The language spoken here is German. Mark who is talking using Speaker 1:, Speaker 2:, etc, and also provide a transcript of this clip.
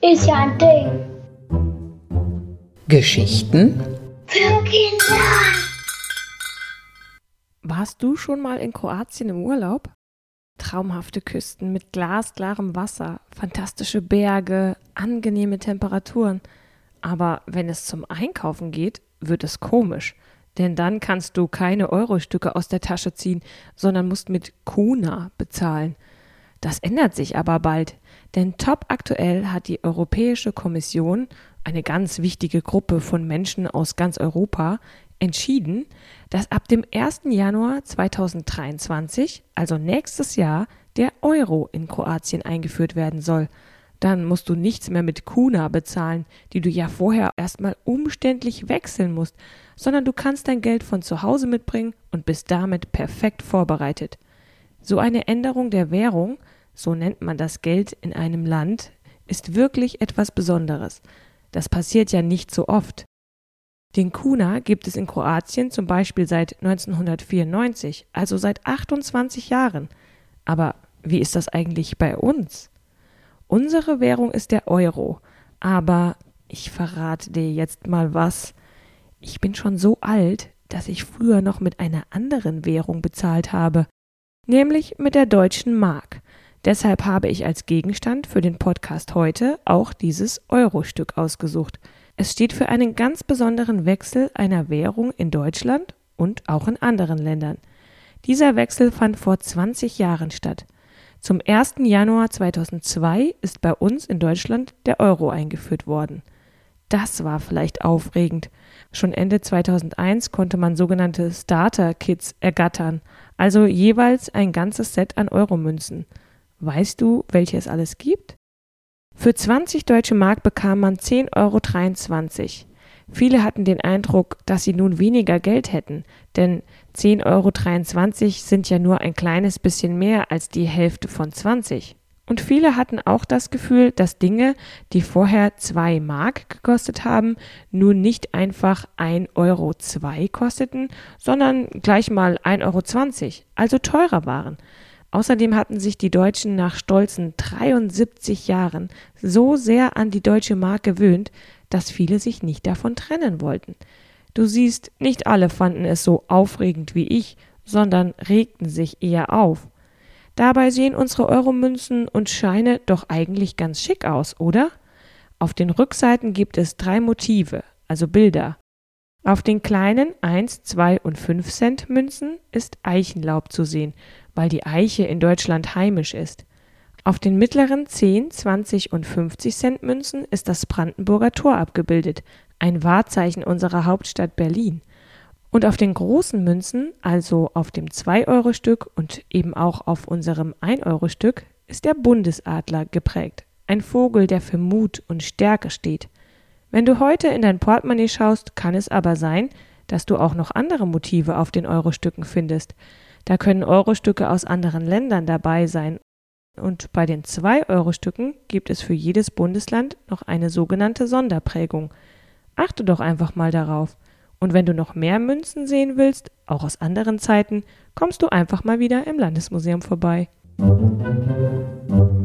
Speaker 1: Ist ja ein Ding.
Speaker 2: Geschichten
Speaker 1: Für Kinder.
Speaker 3: Warst du schon mal in Kroatien im Urlaub? Traumhafte Küsten mit glasklarem Wasser, fantastische Berge, angenehme Temperaturen. Aber wenn es zum Einkaufen geht, wird es komisch. Denn dann kannst du keine Eurostücke aus der Tasche ziehen, sondern musst mit Kuna bezahlen. Das ändert sich aber bald, denn top aktuell hat die Europäische Kommission, eine ganz wichtige Gruppe von Menschen aus ganz Europa, entschieden, dass ab dem 1. Januar 2023, also nächstes Jahr, der Euro in Kroatien eingeführt werden soll. Dann musst du nichts mehr mit Kuna bezahlen, die du ja vorher erstmal umständlich wechseln musst, sondern du kannst dein Geld von zu Hause mitbringen und bist damit perfekt vorbereitet. So eine Änderung der Währung, so nennt man das Geld in einem Land, ist wirklich etwas Besonderes. Das passiert ja nicht so oft. Den Kuna gibt es in Kroatien zum Beispiel seit 1994, also seit 28 Jahren. Aber wie ist das eigentlich bei uns? Unsere Währung ist der Euro, aber ich verrate dir jetzt mal was. Ich bin schon so alt, dass ich früher noch mit einer anderen Währung bezahlt habe, nämlich mit der deutschen Mark. Deshalb habe ich als Gegenstand für den Podcast heute auch dieses Euro-Stück ausgesucht. Es steht für einen ganz besonderen Wechsel einer Währung in Deutschland und auch in anderen Ländern. Dieser Wechsel fand vor 20 Jahren statt. Zum 1. Januar 2002 ist bei uns in Deutschland der Euro eingeführt worden. Das war vielleicht aufregend. Schon Ende 2001 konnte man sogenannte Starter-Kits ergattern, also jeweils ein ganzes Set an Euromünzen. Weißt du, welche es alles gibt? Für 20 deutsche Mark bekam man 10,23 Euro. Viele hatten den Eindruck, dass sie nun weniger Geld hätten, denn 10,23 Euro sind ja nur ein kleines bisschen mehr als die Hälfte von 20. Und viele hatten auch das Gefühl, dass Dinge, die vorher 2 Mark gekostet haben, nun nicht einfach 1,02 Euro kosteten, sondern gleich mal 1,20 Euro, also teurer waren. Außerdem hatten sich die Deutschen nach stolzen 73 Jahren so sehr an die deutsche Mark gewöhnt, dass viele sich nicht davon trennen wollten. Du siehst, nicht alle fanden es so aufregend wie ich, sondern regten sich eher auf. Dabei sehen unsere Euromünzen und Scheine doch eigentlich ganz schick aus, oder? Auf den Rückseiten gibt es drei Motive, also Bilder. Auf den kleinen 1, 2 und 5 Cent Münzen ist Eichenlaub zu sehen, weil die Eiche in Deutschland heimisch ist. Auf den mittleren 10, 20 und 50 Cent Münzen ist das Brandenburger Tor abgebildet, ein Wahrzeichen unserer Hauptstadt Berlin. Und auf den großen Münzen, also auf dem 2-Euro-Stück und eben auch auf unserem 1-Euro-Stück, ist der Bundesadler geprägt, ein Vogel, der für Mut und Stärke steht. Wenn du heute in dein Portemonnaie schaust, kann es aber sein, dass du auch noch andere Motive auf den Eurostücken findest. Da können Eurostücke aus anderen Ländern dabei sein und bei den 2-Euro-Stücken gibt es für jedes Bundesland noch eine sogenannte Sonderprägung. Achte doch einfach mal darauf. Und wenn du noch mehr Münzen sehen willst, auch aus anderen Zeiten, kommst du einfach mal wieder im Landesmuseum vorbei. Musik